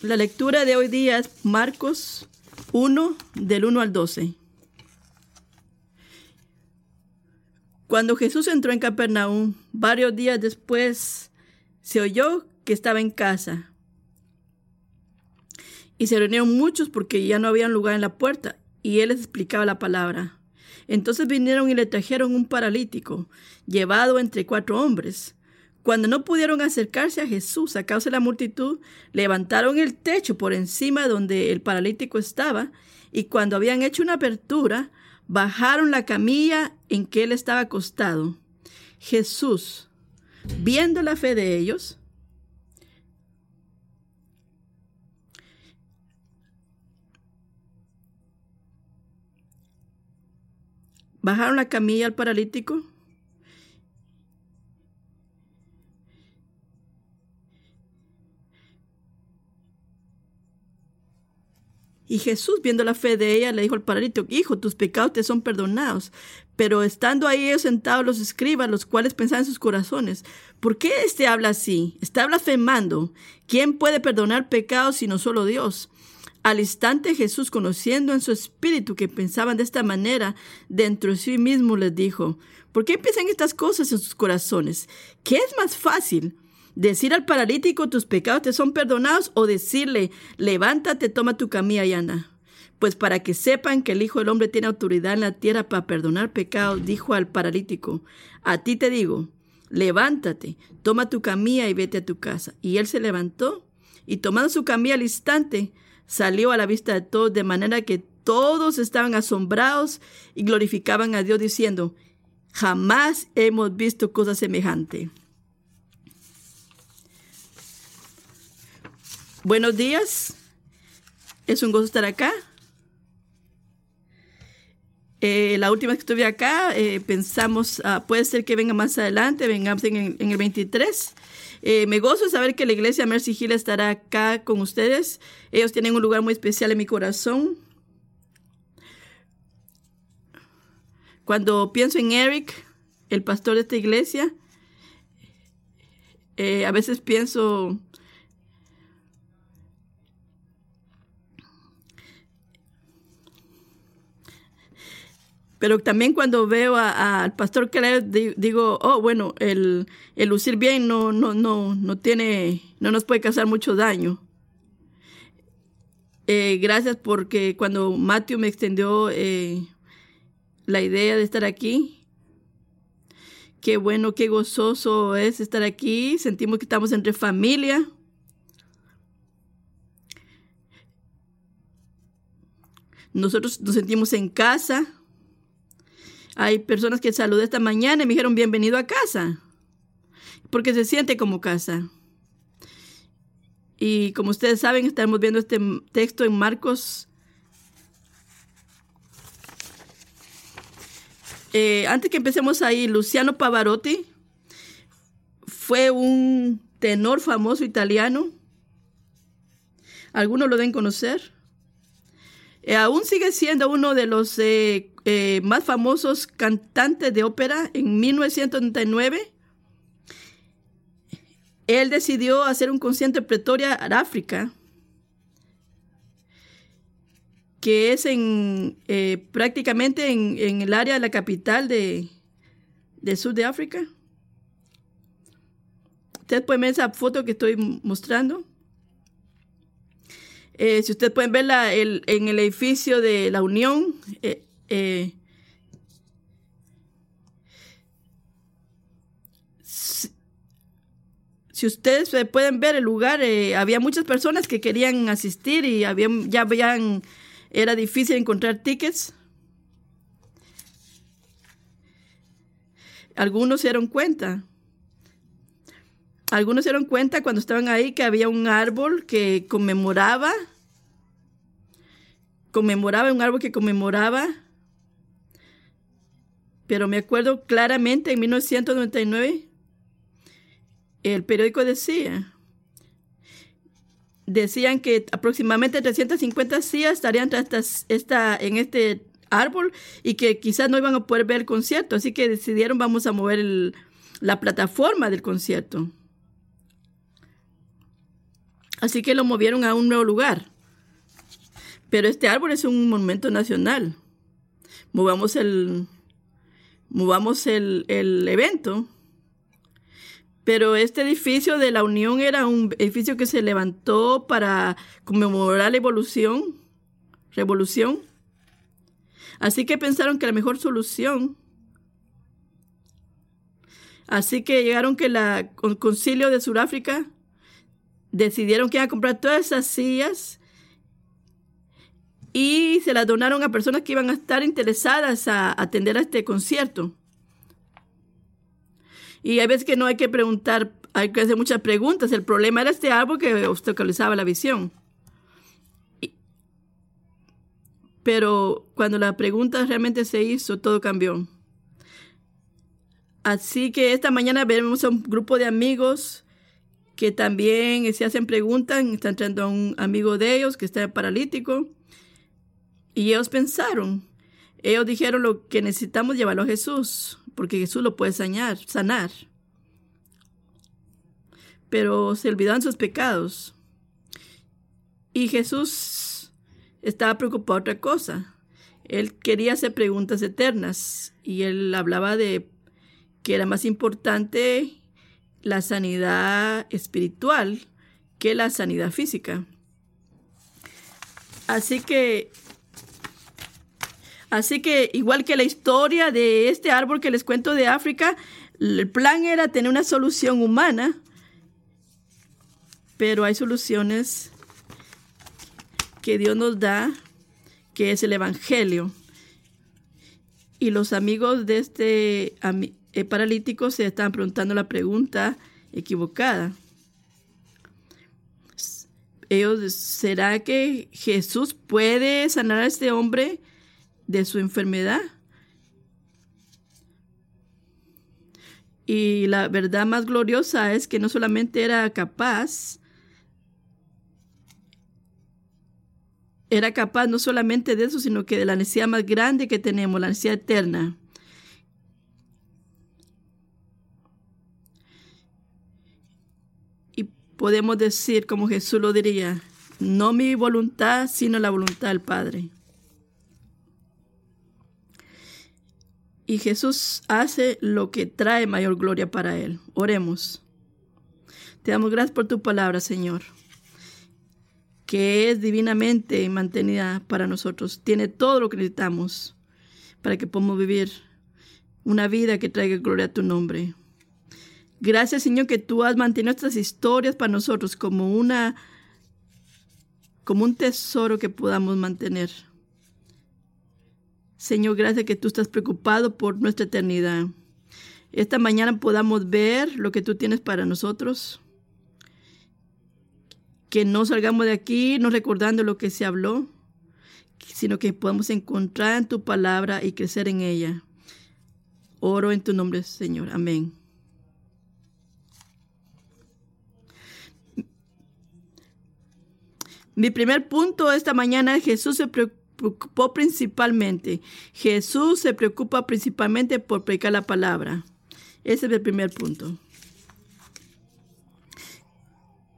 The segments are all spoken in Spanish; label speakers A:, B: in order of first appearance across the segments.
A: La lectura de hoy día es Marcos 1, del 1 al 12. Cuando Jesús entró en Capernaum, varios días después, se oyó que estaba en casa. Y se reunieron muchos porque ya no había lugar en la puerta, y él les explicaba la palabra. Entonces vinieron y le trajeron un paralítico, llevado entre cuatro hombres. Cuando no pudieron acercarse a Jesús a causa de la multitud, levantaron el techo por encima donde el paralítico estaba, y cuando habían hecho una apertura, bajaron la camilla en que él estaba acostado. Jesús, viendo la fe de ellos, bajaron la camilla al paralítico Y Jesús, viendo la fe de ella, le dijo al paralítico, hijo, tus pecados te son perdonados. Pero estando ahí ellos sentados los escribas, los cuales pensaban en sus corazones, ¿por qué éste habla así? Está blasfemando. ¿Quién puede perdonar pecados sino solo Dios? Al instante Jesús, conociendo en su espíritu que pensaban de esta manera, dentro de sí mismo les dijo, ¿por qué piensan estas cosas en sus corazones? ¿Qué es más fácil? Decir al paralítico tus pecados te son perdonados o decirle levántate, toma tu camilla y anda. Pues para que sepan que el Hijo del Hombre tiene autoridad en la tierra para perdonar pecados, dijo al paralítico, a ti te digo, levántate, toma tu camilla y vete a tu casa. Y él se levantó y tomando su camilla al instante, salió a la vista de todos, de manera que todos estaban asombrados y glorificaban a Dios diciendo, jamás hemos visto cosa semejante. Buenos días. Es un gozo estar acá. Eh, la última vez que estuve acá, eh, pensamos, ah, puede ser que venga más adelante, vengamos en, el 23. Eh, me gozo saber que la iglesia Mercy Hill estará acá con ustedes. Ellos tienen un lugar muy especial en mi corazón. Cuando pienso en Eric, el pastor de esta iglesia, a veces pienso Pero también cuando veo al pastor Keller, digo, oh, bueno, el, el, lucir bien no, no, no, no tiene, no nos puede causar mucho daño. Eh, gracias porque cuando Matthew me extendió eh, la idea de estar aquí, qué bueno, qué gozoso es estar aquí. Sentimos que estamos entre familia. Nosotros nos sentimos en casa. Hay personas que saludé esta mañana y me dijeron bienvenido a casa, porque se siente como casa. Y como ustedes saben, estamos viendo este texto en Marcos. Eh, antes que empecemos ahí, Luciano Pavarotti fue un tenor famoso italiano. Algunos lo deben conocer. Eh, aún sigue siendo uno de los eh, eh, más famosos cantantes de ópera en 1999. Él decidió hacer un concierto en Pretoria, África, que es en, prácticamente en, el área de la capital de, del sur de África. Ustedes pueden ver esa foto que estoy mostrando. Eh, si ustedes pueden verla en el edificio de la Unión, eh, eh, si, ustedes pueden ver el lugar, había muchas personas que querían asistir y habían, ya habían, era difícil encontrar tickets. Algunos se dieron cuenta. Algunos se dieron cuenta cuando estaban ahí que había un árbol que conmemoraba, conmemoraba, un árbol que conmemoraba, pero me acuerdo claramente en 1999, el periódico decía, decían que aproximadamente 350 sillas estarían esta, en este árbol y que quizás no iban a poder ver el concierto, así que decidieron vamos a mover la plataforma del concierto. Así que lo movieron a un nuevo lugar. Pero este árbol es un monumento nacional. Movamos el, movamos el, el evento. Pero este edificio de la Unión era un edificio que se levantó para conmemorar la evolución, revolución. Así que pensaron que la mejor solución Así que llegaron que la, el concilio de Sudáfrica decidieron que iban a comprar todas esas sillas y se las donaron a personas que iban a estar interesadas a atender a este concierto. Y hay veces que no hay que preguntar, hay que hacer muchas preguntas. El problema era este árbol que obstaculizaba la visión. pero cuando la pregunta realmente se hizo, todo cambió. Así que esta mañana veremos a un grupo de amigos que también se hacen preguntas. Está entrando un amigo de ellos que está paralítico. Y ellos pensaron, ellos dijeron lo que necesitamos llevarlo a Jesús, porque Jesús lo puede sanar. sanar. Pero se olvidaron sus pecados. Y Jesús estaba preocupado por otra cosa. Él quería hacer preguntas eternas y él hablaba de que era más importante la sanidad espiritual que la sanidad física. Así que, así que igual que la historia de este árbol que les cuento de África, el plan era tener una solución humana, pero hay soluciones que Dios nos da, que es el Evangelio. Y los amigos de este el paralítico se están preguntando la pregunta equivocada. Ellos, ¿será que Jesús puede sanar a este hombre de su enfermedad? Y la verdad más gloriosa es que no solamente era capaz, era capaz no solamente de eso, sino que de la necesidad más grande que tenemos, la necesidad eterna. podemos decir, como Jesús lo diría, no mi voluntad, sino la voluntad del Padre. Y Jesús hace lo que trae mayor gloria para Él. Oremos. Te damos gracias por tu palabra, Señor, que es divinamente mantenida para nosotros. Tiene todo lo que necesitamos para que podamos vivir una vida que traiga gloria a tu nombre. Gracias, Señor, que tú has mantenido estas historias para nosotros como una como un tesoro que podamos mantener. Señor, gracias que tú estás preocupado por nuestra eternidad. Esta mañana podamos ver lo que tú tienes para nosotros. Que no salgamos de aquí no recordando lo que se habló, sino que podamos encontrar en tu palabra y crecer en ella. Oro en tu nombre, Señor. Amén. Mi primer punto esta mañana, Jesús se preocupó principalmente. Jesús se preocupa principalmente por predicar la palabra. Ese es el primer punto.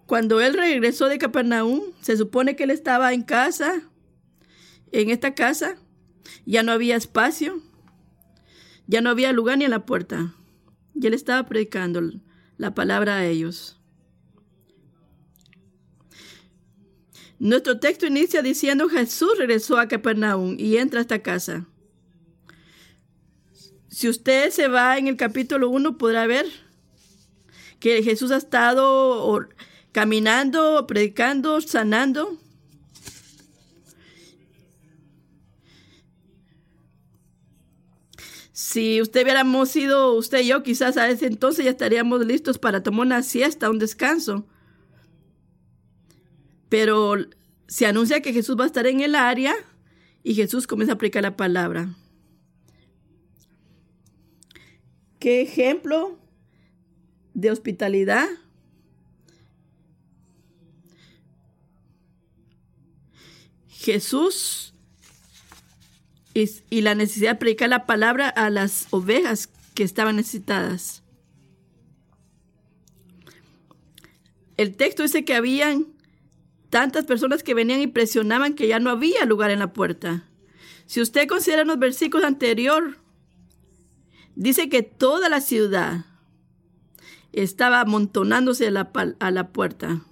A: Cuando él regresó de Capernaum, se supone que él estaba en casa, en esta casa, ya no había espacio, ya no había lugar ni en la puerta. Y él estaba predicando la palabra a ellos. Nuestro texto inicia diciendo Jesús regresó a Capernaum y entra a esta casa. Si usted se va en el capítulo 1 podrá ver que Jesús ha estado caminando, predicando, sanando. Si usted hubiéramos sido usted y yo, quizás a ese entonces ya estaríamos listos para tomar una siesta, un descanso. Pero se anuncia que Jesús va a estar en el área y Jesús comienza a aplicar la palabra. ¿Qué ejemplo de hospitalidad? Jesús y, la necesidad de predicar la palabra a las ovejas que estaban necesitadas. El texto dice que habían tantas personas que venían y presionaban que ya no había lugar en la puerta. Si usted considera los versículos anteriores, dice que toda la ciudad estaba amontonándose a la, a la puerta.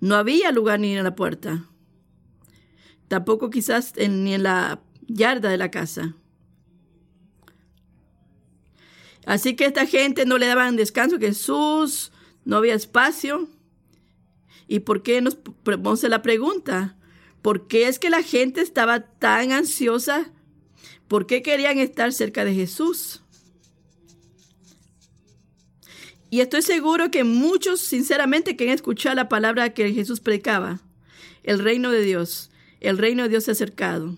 A: No había lugar ni en la puerta. Tampoco quizás ni en la yarda de la casa. Así que esta gente no le daban descanso, Jesús, no había espacio. ¿Y por qué nos a la pregunta? ¿Por qué es que la gente estaba tan ansiosa? ¿Por qué querían estar cerca de Jesús? Y estoy seguro que muchos sinceramente quieren escuchar la palabra que Jesús predicaba. El reino de Dios. El reino de Dios se ha acercado.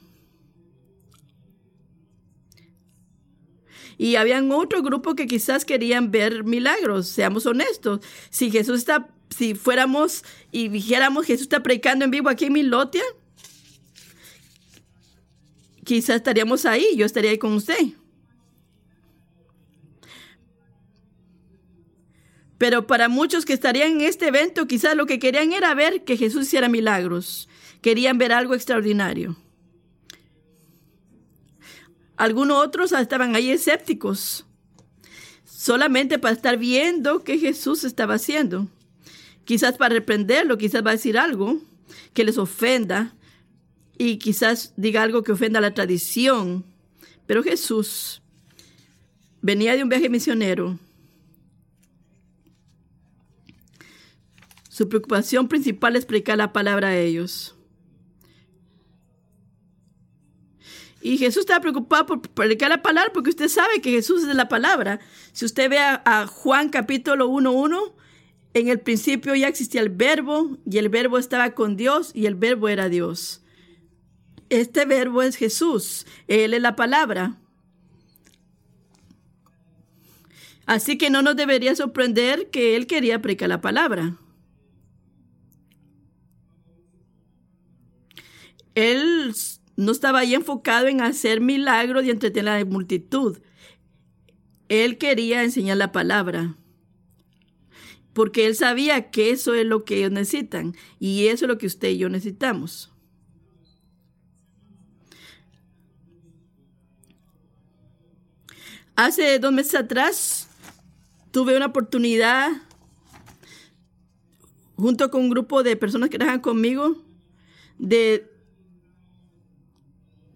A: Y habían otro grupo que quizás querían ver milagros, seamos honestos. Si Jesús está, si fuéramos y dijéramos Jesús está predicando en vivo aquí en Milotia, quizás estaríamos ahí, yo estaría ahí con usted. Pero para muchos que estarían en este evento, quizás lo que querían era ver que Jesús hiciera milagros. Querían ver algo extraordinario. Algunos otros estaban ahí escépticos, solamente para estar viendo qué Jesús estaba haciendo. Quizás para reprenderlo, quizás va a decir algo que les ofenda y quizás diga algo que ofenda la tradición. Pero Jesús venía de un viaje misionero. Su preocupación principal es predicar la palabra a ellos. Y Jesús estaba preocupado por predicar la palabra porque usted sabe que Jesús es de la palabra. Si usted ve a, Juan capítulo 1.1, en el principio ya existía el verbo y el verbo estaba con Dios y el verbo era Dios. Este verbo es Jesús, Él es la palabra. Así que no nos debería sorprender que Él quería predicar la palabra. Él no estaba ahí enfocado en hacer milagros y entretener a la multitud. Él quería enseñar la palabra. Porque él sabía que eso es lo que ellos necesitan. Y eso es lo que usted y yo necesitamos. Hace dos meses atrás tuve una oportunidad junto con un grupo de personas que trabajan conmigo de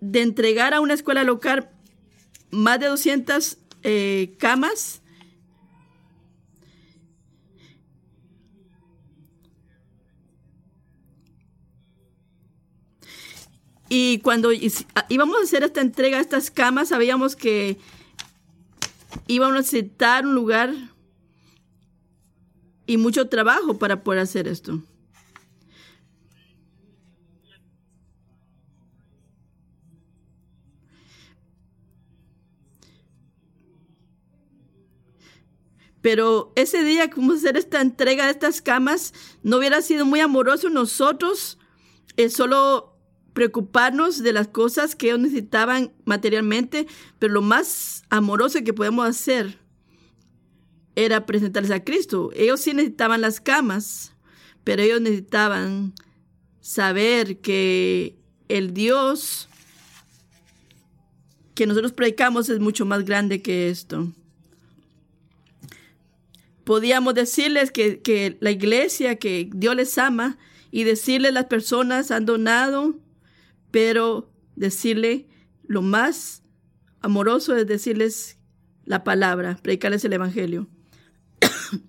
A: de entregar a una escuela local más de 200 eh, camas. Y cuando íbamos a hacer esta entrega estas camas, sabíamos que íbamos a necesitar un lugar y mucho trabajo para poder hacer esto. Pero ese día a hacer esta entrega de estas camas, no hubiera sido muy amoroso nosotros eh, solo preocuparnos de las cosas que ellos necesitaban materialmente, pero lo más amoroso que podemos hacer era presentarles a Cristo. Ellos sí necesitaban las camas, pero ellos necesitaban saber que el Dios que nosotros predicamos es mucho más grande que esto podíamos decirles que, la iglesia, que Dios les ama y decirle a las personas han donado, pero decirle lo más amoroso es decirles la palabra, predicarles el evangelio.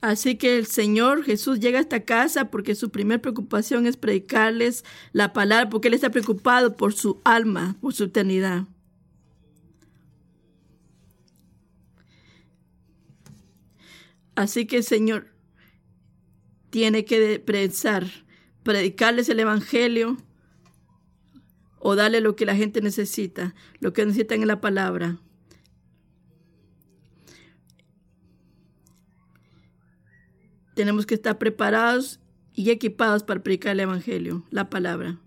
A: Así que el Señor Jesús llega a esta casa porque su primera preocupación es predicarles la palabra, porque Él está preocupado por su alma, por su eternidad. Así que el Señor tiene que pensar, predicarles el Evangelio o darle lo que la gente necesita, lo que necesitan en la palabra. Tenemos que estar preparados y equipados para predicar el Evangelio, la palabra.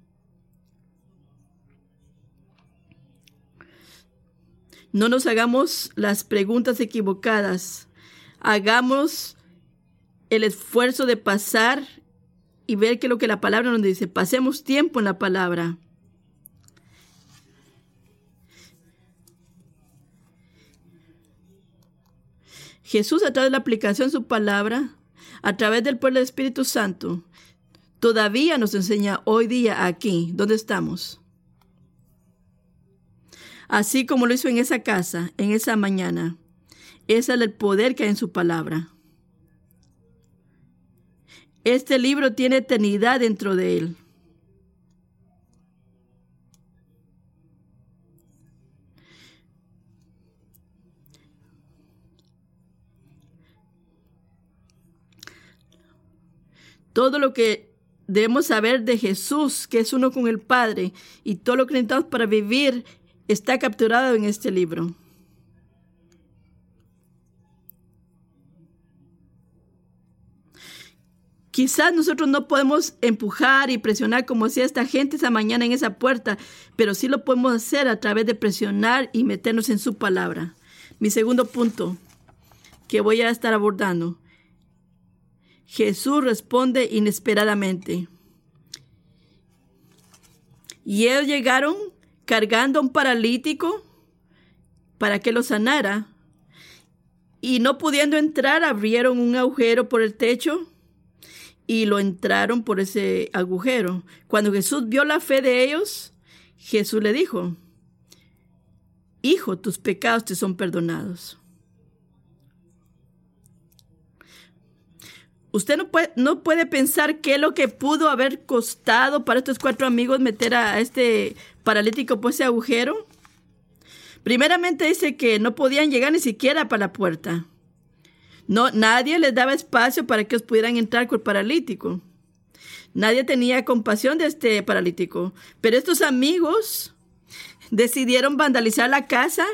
A: No nos hagamos las preguntas equivocadas hagamos el esfuerzo de pasar y ver que lo que la palabra nos dice. Pasemos tiempo en la palabra. Jesús a través de la aplicación de su palabra, a través del pueblo del Espíritu Santo, todavía nos enseña hoy día aquí, donde estamos. Así como lo hizo en esa casa, en esa mañana. Ese es el poder que hay en su palabra. Este libro tiene eternidad dentro de él. Todo lo que debemos saber de Jesús, que es uno con el Padre, y todo lo que necesitamos para vivir, está capturado en este libro. Quizás nosotros no podemos empujar y presionar como hacía esta gente esa mañana en esa puerta, pero sí lo podemos hacer a través de presionar y meternos en su palabra. Mi segundo punto que voy a estar abordando. Jesús responde inesperadamente. Y ellos llegaron cargando a un paralítico para que lo sanara. Y no pudiendo entrar, abrieron un agujero por el techo y lo entraron por ese agujero. Cuando Jesús vio la fe de ellos, Jesús le dijo, Hijo, tus pecados te son perdonados. Usted no puede, no puede pensar qué es lo que pudo haber costado para estos cuatro amigos meter a este paralítico por ese agujero. Primeramente dice que no podían llegar ni siquiera para la puerta. No, nadie les daba espacio para que ellos pudieran entrar con el paralítico. Nadie tenía compasión de este paralítico. Pero estos amigos decidieron vandalizar la casa,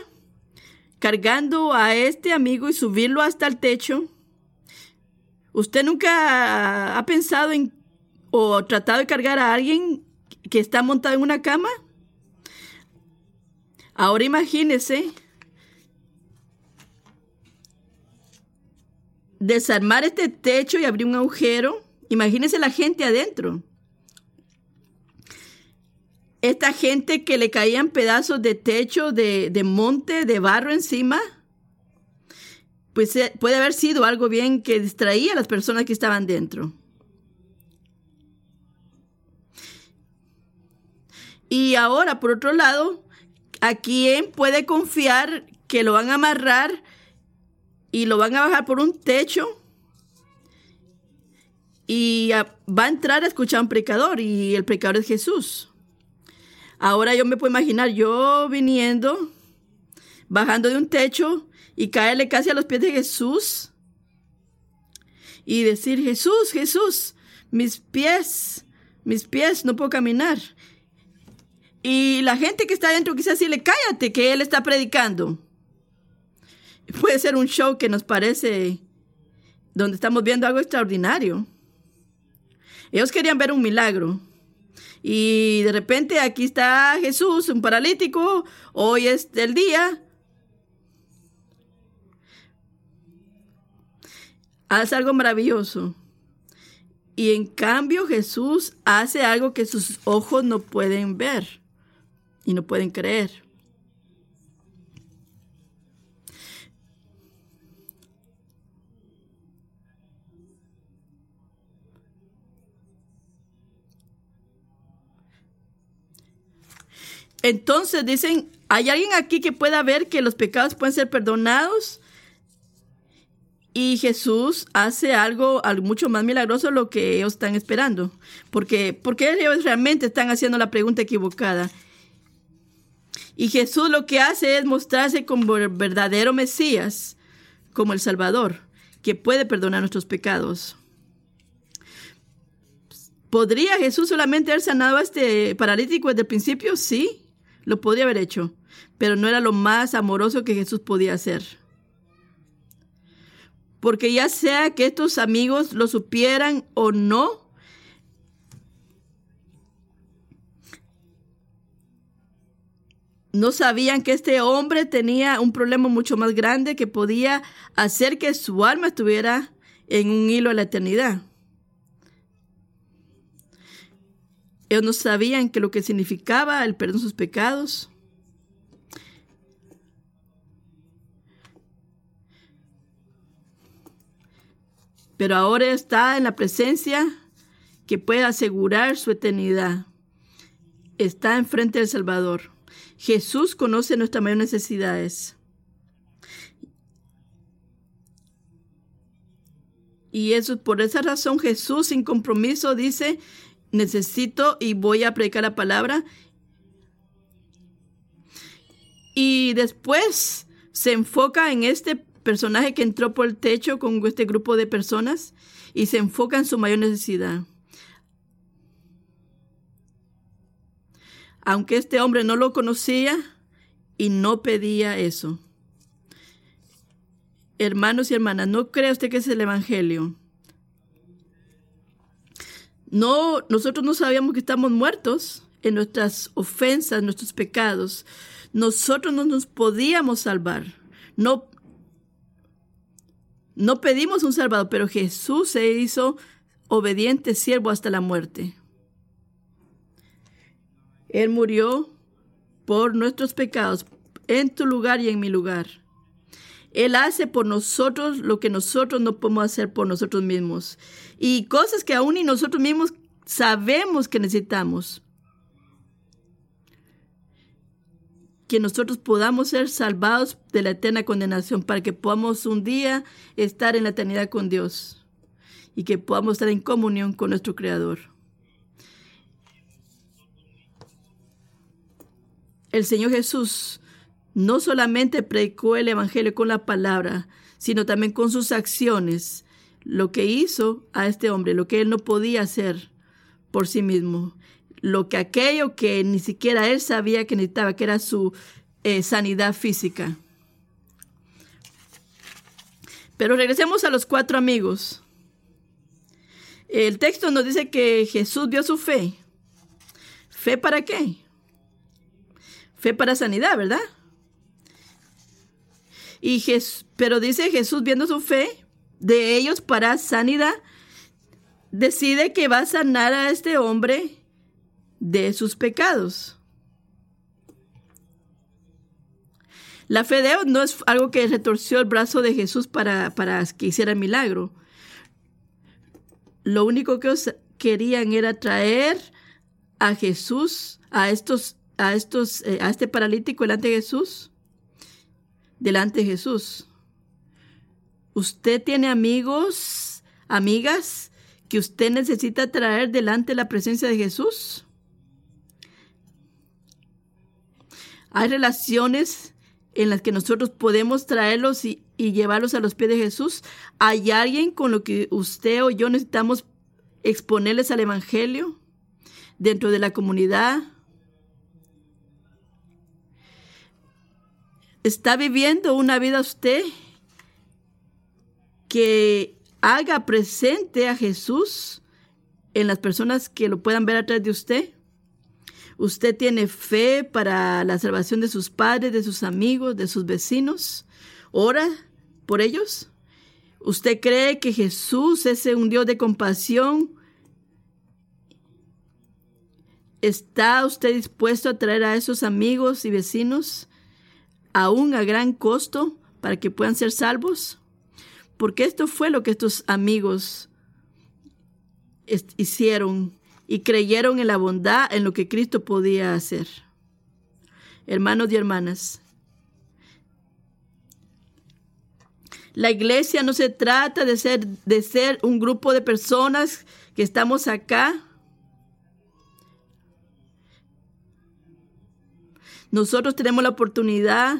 A: cargando a este amigo y subirlo hasta el techo. ¿Usted nunca ha pensado en o tratado de cargar a alguien que está montado en una cama? Ahora imagínese desarmar este techo y abrir un agujero. Imagínense la gente adentro. Esta gente que le caían pedazos de techo, de, de monte, de barro encima, pues eh, puede haber sido algo bien que distraía a las personas que estaban dentro. Y ahora, por otro lado, ¿a quién puede confiar que lo van a amarrar y lo van a bajar por un techo y va a entrar a escuchar a un predicador y el predicador es Jesús. Ahora yo me puedo imaginar yo viniendo, bajando de un techo y caerle casi a los pies de Jesús y decir, Jesús, Jesús, mis pies, mis pies, no puedo caminar. Y la gente que está adentro quizás decirle, cállate, que él está predicando puede ser un show que nos parece donde estamos viendo algo extraordinario. Ellos querían ver un milagro. Y de repente aquí está Jesús, un paralítico, hoy es el día. Hace algo maravilloso. Y en cambio Jesús hace algo que sus ojos no pueden ver y no pueden creer. Entonces dicen, ¿hay alguien aquí que pueda ver que los pecados pueden ser perdonados? Y Jesús hace algo, algo mucho más milagroso de lo que ellos están esperando. Porque, porque ellos realmente están haciendo la pregunta equivocada. Y Jesús lo que hace es mostrarse como el verdadero Mesías, como el Salvador, que puede perdonar nuestros pecados. ¿Podría Jesús solamente haber sanado a este paralítico desde el principio? Sí. Lo podría haber hecho, pero no era lo más amoroso que Jesús podía hacer. Porque ya sea que estos amigos lo supieran o no, no sabían que este hombre tenía un problema mucho más grande que podía hacer que su alma estuviera en un hilo de la eternidad. Ellos no sabían que lo que significaba el perdón de sus pecados. Pero ahora está en la presencia que puede asegurar su eternidad. Está enfrente del Salvador. Jesús conoce nuestras mayores necesidades. Y eso por esa razón Jesús sin compromiso dice, necesito y voy a predicar la palabra. Y después se enfoca en este personaje que entró por el techo con este grupo de personas y se enfoca en su mayor necesidad. Aunque este hombre no lo conocía y no pedía eso. Hermanos y hermanas, ¿no cree usted que es el Evangelio? No, nosotros no sabíamos que estamos muertos en nuestras ofensas, nuestros pecados. Nosotros no nos podíamos salvar. No, no pedimos un salvador, pero Jesús se hizo obediente siervo hasta la muerte. Él murió por nuestros pecados en tu lugar y en mi lugar. Él hace por nosotros lo que nosotros no podemos hacer por nosotros mismos. Y cosas que aún ni nosotros mismos sabemos que necesitamos. Que nosotros podamos ser salvados de la eterna condenación para que podamos un día estar en la eternidad con Dios y que podamos estar en comunión con nuestro Creador. El Señor Jesús no solamente predicó el Evangelio con la palabra, sino también con sus acciones, lo que hizo a este hombre, lo que él no podía hacer por sí mismo, lo que aquello que ni siquiera él sabía que necesitaba, que era su eh, sanidad física. Pero regresemos a los cuatro amigos. El texto nos dice que Jesús dio su fe. ¿Fe para qué? Fe para sanidad, ¿verdad? Y pero dice Jesús viendo su fe de ellos para sanidad, decide que va a sanar a este hombre de sus pecados. La fe de ellos no es algo que retorció el brazo de Jesús para, para que hiciera el milagro. Lo único que ellos querían era traer a Jesús, a estos, a estos, eh, a este paralítico delante de Jesús delante de Jesús. Usted tiene amigos, amigas que usted necesita traer delante de la presencia de Jesús. Hay relaciones en las que nosotros podemos traerlos y, y, llevarlos a los pies de Jesús. Hay alguien con lo que usted o yo necesitamos exponerles al Evangelio dentro de la comunidad, ¿Está viviendo una vida usted que haga presente a Jesús en las personas que lo puedan ver atrás de usted? ¿Usted tiene fe para la salvación de sus padres, de sus amigos, de sus vecinos? ¿Ora por ellos? ¿Usted cree que Jesús es un Dios de compasión? ¿Está usted dispuesto a traer a esos amigos y vecinos aún a gran costo para que puedan ser salvos? Porque esto fue lo que estos amigos hicieron y creyeron en la bondad, en lo que Cristo podía hacer. Hermanos y hermanas, la iglesia no se trata de ser, de ser un grupo de personas que estamos acá. Nosotros tenemos la oportunidad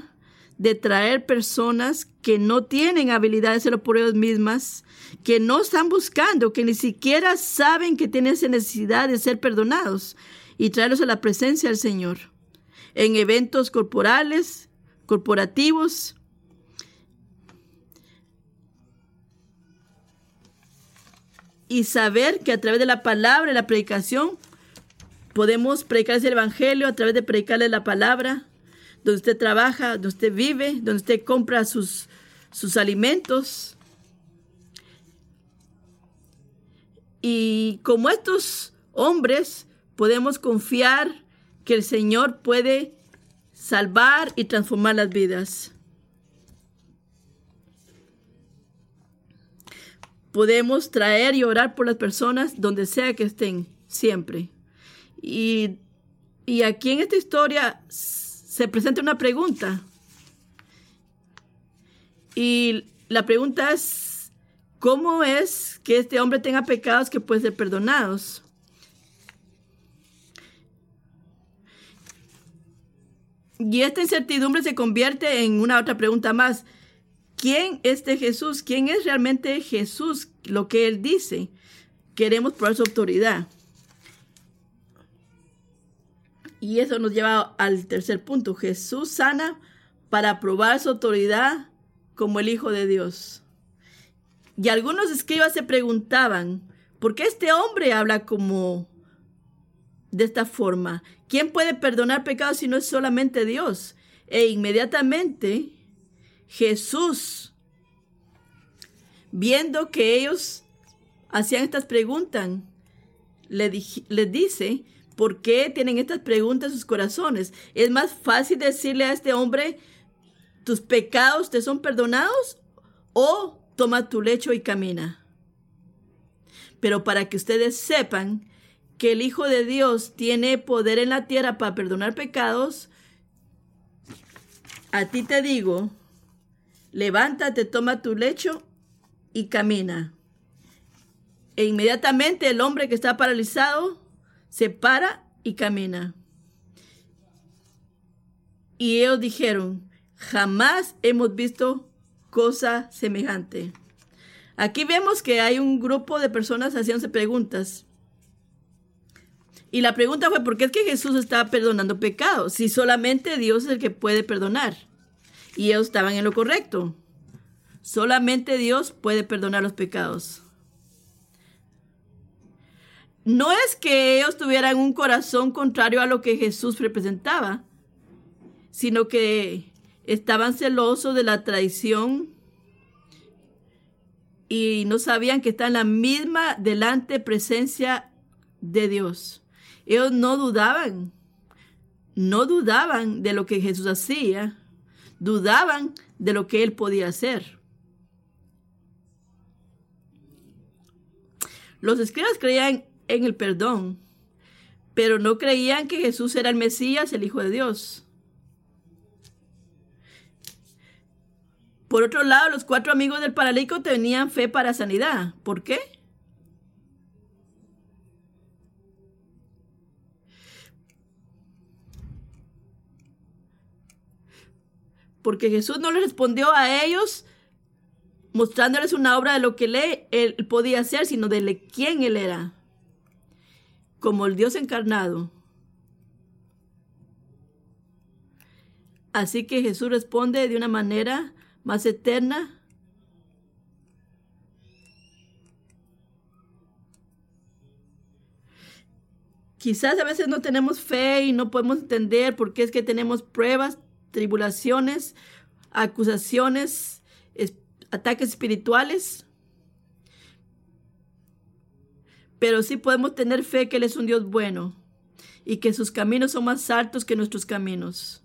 A: de traer personas que no tienen habilidades de por ellos mismas, que no están buscando, que ni siquiera saben que tienen esa necesidad de ser perdonados y traerlos a la presencia del Señor en eventos corporales, corporativos. Y saber que a través de la palabra y la predicación podemos predicar el Evangelio, a través de predicarle la palabra, donde usted trabaja, donde usted vive, donde usted compra sus, sus alimentos. Y como estos hombres, podemos confiar que el Señor puede salvar y transformar las vidas. Podemos traer y orar por las personas donde sea que estén, siempre. Y, y aquí en esta historia se presenta una pregunta. Y la pregunta es, ¿cómo es que este hombre tenga pecados que pueden ser perdonados? Y esta incertidumbre se convierte en una otra pregunta más. ¿Quién es de Jesús? ¿Quién es realmente Jesús? Lo que Él dice. Queremos probar su autoridad. Y eso nos lleva al tercer punto. Jesús sana para probar su autoridad como el Hijo de Dios. Y algunos escribas se preguntaban, ¿por qué este hombre habla como de esta forma? ¿Quién puede perdonar pecados si no es solamente Dios? E inmediatamente Jesús, viendo que ellos hacían estas preguntas, les, les dice, ¿por qué tienen estas preguntas en sus corazones? Es más fácil decirle a este hombre, tus pecados te son perdonados o toma tu lecho y camina. Pero para que ustedes sepan que el Hijo de Dios tiene poder en la tierra para perdonar pecados, a ti te digo, levántate, toma tu lecho y camina. E inmediatamente el hombre que está paralizado se para y camina. Y ellos dijeron, jamás hemos visto cosa semejante. Aquí vemos que hay un grupo de personas haciéndose preguntas. Y la pregunta fue, ¿por qué es que Jesús estaba perdonando pecados? Si solamente Dios es el que puede perdonar. Y ellos estaban en lo correcto. Solamente Dios puede perdonar los pecados. No es que ellos tuvieran un corazón contrario a lo que Jesús representaba, sino que estaban celosos de la traición y no sabían que está en la misma delante presencia de Dios. Ellos no dudaban, no dudaban de lo que Jesús hacía, dudaban de lo que él podía hacer. Los escribas creían en el perdón, pero no creían que Jesús era el Mesías, el Hijo de Dios. Por otro lado, los cuatro amigos del paralítico tenían fe para sanidad. ¿Por qué? porque Jesús no le respondió a ellos mostrándoles una obra de lo que él, podía hacer, sino de quién él era, como el Dios encarnado. Así que Jesús responde de una manera más eterna. Quizás a veces no tenemos fe y no podemos entender por qué es que tenemos pruebas tribulaciones, acusaciones, ataques espirituales. Pero sí podemos tener fe que Él es un Dios bueno y que sus caminos son más altos que nuestros caminos.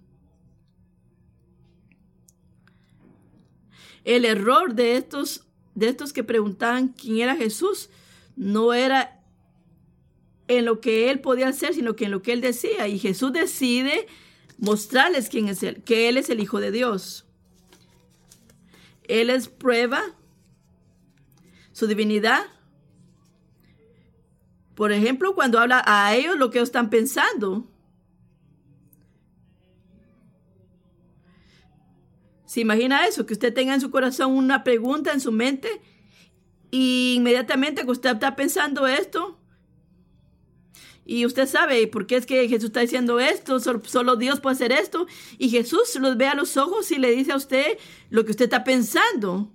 A: El error de estos, de estos que preguntaban quién era Jesús no era en lo que él podía hacer, sino que en lo que él decía. Y Jesús decide mostrarles quién es Él, que Él es el Hijo de Dios. Él es prueba su divinidad. Por ejemplo, cuando habla a ellos lo que ellos están pensando. ¿Se imagina eso? Que usted tenga en su corazón una pregunta en su mente y inmediatamente que usted está pensando esto, y usted sabe por qué es que Jesús está diciendo esto, solo, Dios puede hacer esto. Y Jesús los ve a los ojos y le dice a usted lo que usted está pensando.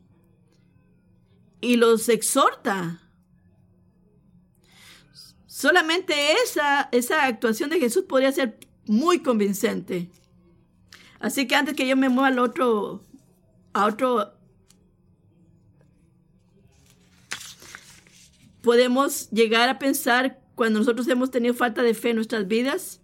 A: Y los exhorta. Solamente esa, esa actuación de Jesús podría ser muy convincente. Así que antes que yo me mueva al otro, a otro, podemos llegar a pensar cuando nosotros hemos tenido falta de fe en nuestras vidas.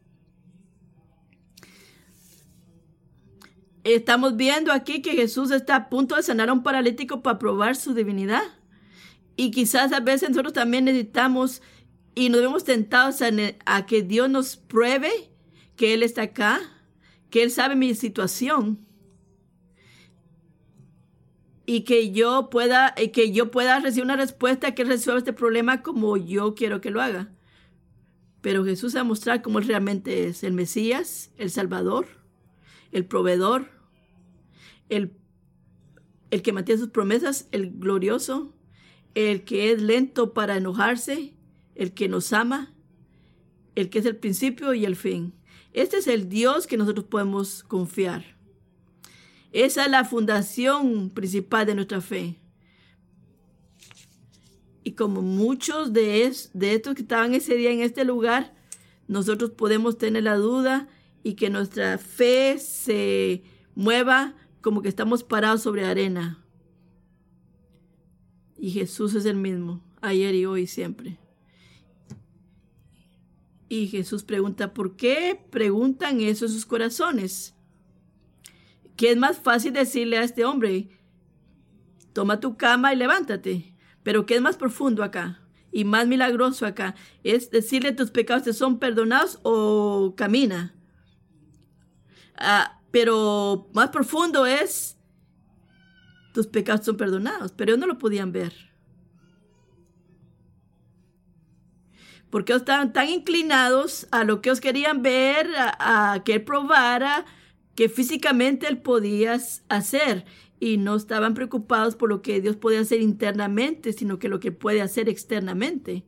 A: Estamos viendo aquí que Jesús está a punto de sanar a un paralítico para probar su divinidad. Y quizás a veces nosotros también necesitamos y nos vemos tentados a, que Dios nos pruebe que Él está acá, que Él sabe mi situación y que yo pueda que yo pueda recibir una respuesta que resuelva este problema como yo quiero que lo haga. Pero Jesús va a mostrar cómo Él realmente es el Mesías, el Salvador, el proveedor, el, el que mantiene sus promesas, el glorioso, el que es lento para enojarse, el que nos ama, el que es el principio y el fin. Este es el Dios que nosotros podemos confiar. Esa es la fundación principal de nuestra fe. Y como muchos de, de estos que estaban ese día en este lugar, nosotros podemos tener la duda y que nuestra fe se mueva como que estamos parados sobre arena. Y Jesús es el mismo, ayer y hoy siempre. Y Jesús pregunta, ¿por qué preguntan eso en sus corazones? ¿Qué es más fácil decirle a este hombre? Toma tu cama y levántate. Pero ¿qué es más profundo acá? Y más milagroso acá. ¿Es decirle tus pecados te son perdonados o camina? Ah, pero más profundo es tus pecados son perdonados, pero ellos no lo podían ver. Porque estaban tan inclinados a lo que ellos querían ver, a, que él probara, que físicamente él podía hacer. Y no estaban preocupados por lo que Dios podía hacer internamente, sino que lo que puede hacer externamente.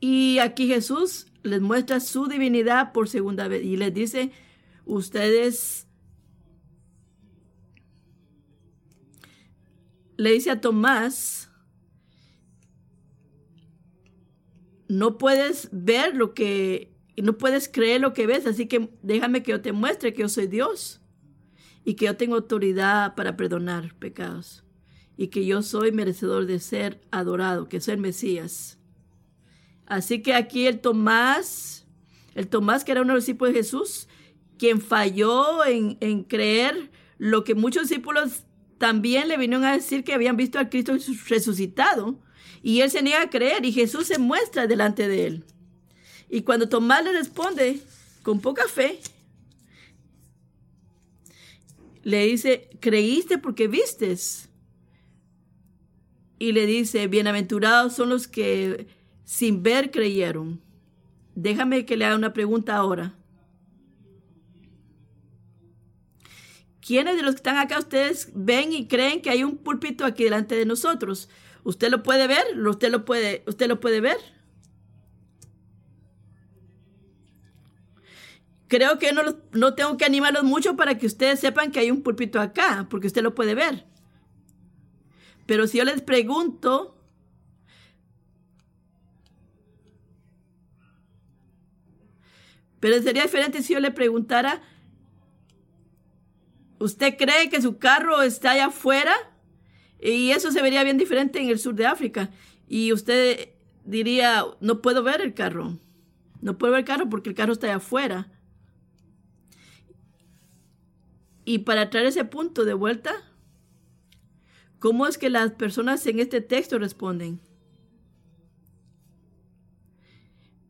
A: Y aquí Jesús les muestra su divinidad por segunda vez y les dice, ustedes le dice a Tomás, no puedes ver lo que, no puedes creer lo que ves, así que déjame que yo te muestre que yo soy Dios y que yo tengo autoridad para perdonar pecados y que yo soy merecedor de ser adorado, que soy el Mesías. Así que aquí el Tomás, el Tomás que era los discípulos de Jesús, quien falló en, en creer lo que muchos discípulos también le vinieron a decir que habían visto al Cristo resucitado. Y él se niega a creer y Jesús se muestra delante de él. Y cuando Tomás le responde con poca fe, le dice, creíste porque vistes. Y le dice, bienaventurados son los que sin ver creyeron. Déjame que le haga una pregunta ahora. ¿Quiénes de los que están acá ustedes ven y creen que hay un púlpito aquí delante de nosotros? ¿Usted lo puede ver? ¿Usted lo puede, usted lo puede ver? Creo que no, no tengo que animarlos mucho para que ustedes sepan que hay un púlpito acá, porque usted lo puede ver. Pero si yo les pregunto, pero sería diferente si yo le preguntara, ¿Usted cree que su carro está allá afuera? Y eso se vería bien diferente en el sur de África. Y usted diría, no puedo ver el carro. No puedo ver el carro porque el carro está allá afuera. Y para traer ese punto de vuelta, ¿cómo es que las personas en este texto responden?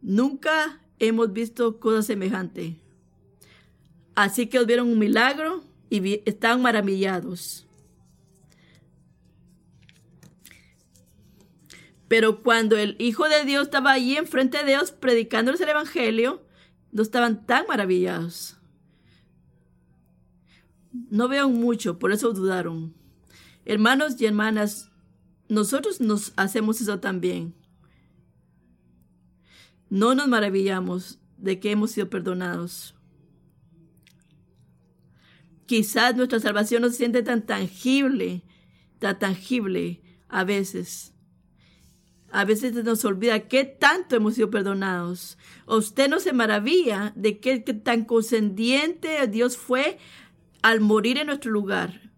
A: Nunca hemos visto cosa semejante. Así que vieron un milagro y están maravillados. Pero cuando el Hijo de Dios estaba allí enfrente de Dios predicándoles el Evangelio, no estaban tan maravillados. No vean mucho, por eso dudaron. Hermanos y hermanas, nosotros nos hacemos eso también. No nos maravillamos de que hemos sido perdonados. Quizás nuestra salvación no se siente tan tangible, tan tangible a veces. A veces nos olvida qué tanto hemos sido perdonados. Usted no se maravilla de qué tan condescendiente Dios fue al morir en nuestro lugar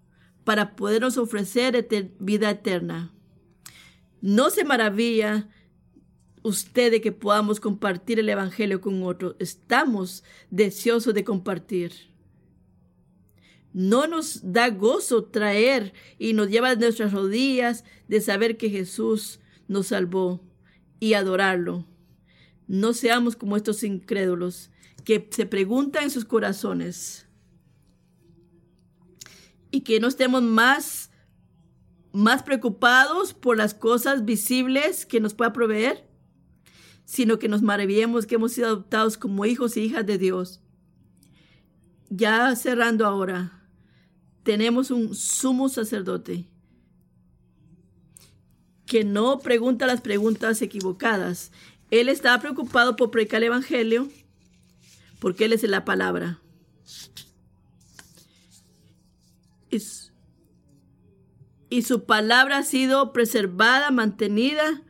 A: para podernos ofrecer vida eterna. No se maravilla usted de que podamos compartir el Evangelio con otros. Estamos deseosos de compartir. No nos da gozo traer y nos lleva a nuestras rodillas de saber que Jesús nos salvó y adorarlo. No seamos como estos incrédulos que se preguntan en sus corazones y que no estemos más más preocupados por las cosas visibles que nos pueda proveer, sino que nos maravillemos que hemos sido adoptados como hijos e hijas de Dios. Ya cerrando ahora, tenemos un sumo sacerdote que no pregunta las preguntas equivocadas. Él está preocupado por predicar el Evangelio porque Él es la palabra. Y su palabra ha sido preservada, mantenida.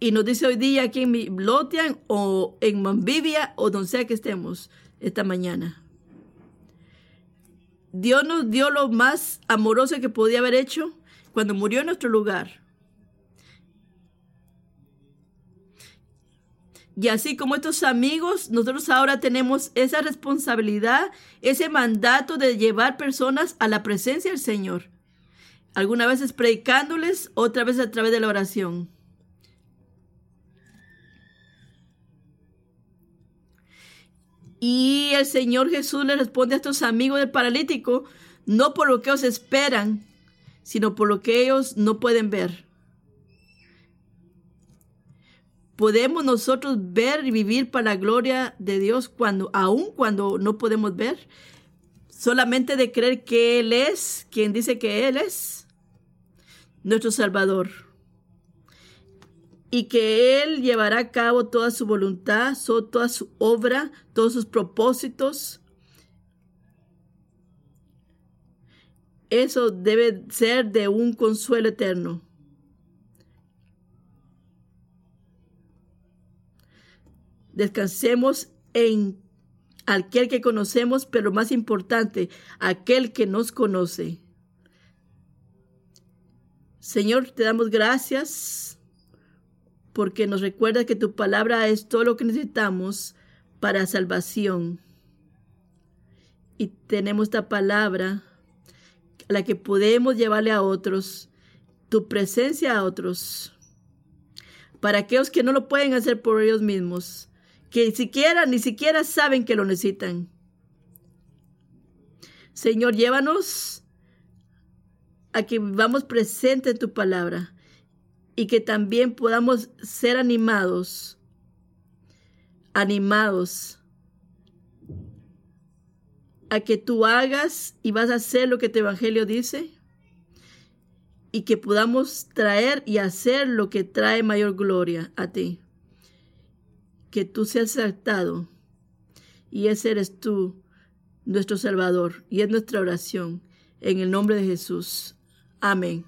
A: Y nos dice hoy día aquí en Lotian o en Mambivia o donde sea que estemos esta mañana. Dios nos dio lo más amoroso que podía haber hecho cuando murió en nuestro lugar. Y así como estos amigos, nosotros ahora tenemos esa responsabilidad, ese mandato de llevar personas a la presencia del Señor. Algunas veces predicándoles, otra vez a través de la oración. Y el Señor Jesús le responde a estos amigos del paralítico, no por lo que ellos esperan, sino por lo que ellos no pueden ver. podemos nosotros ver y vivir para la gloria de Dios cuando, aun cuando no podemos ver, solamente de creer que Él es quien dice que Él es nuestro Salvador y que Él llevará a cabo toda su voluntad, toda su obra, todos sus propósitos. Eso debe ser de un consuelo eterno. Descansemos en aquel que conocemos, pero más importante, aquel que nos conoce. Señor, te damos gracias porque nos recuerda que tu palabra es todo lo que necesitamos para salvación. Y tenemos esta palabra la que podemos llevarle a otros, tu presencia a otros, para aquellos que no lo pueden hacer por ellos mismos que siquiera, ni siquiera saben que lo necesitan. Señor, llévanos a que vivamos presente en tu palabra y que también podamos ser animados, animados a que tú hagas y vas a hacer lo que tu evangelio dice y que podamos traer y hacer lo que trae mayor gloria a ti que tú seas exaltado. Y ese eres tú, nuestro Salvador, y es nuestra oración. En el nombre de Jesús. Amén.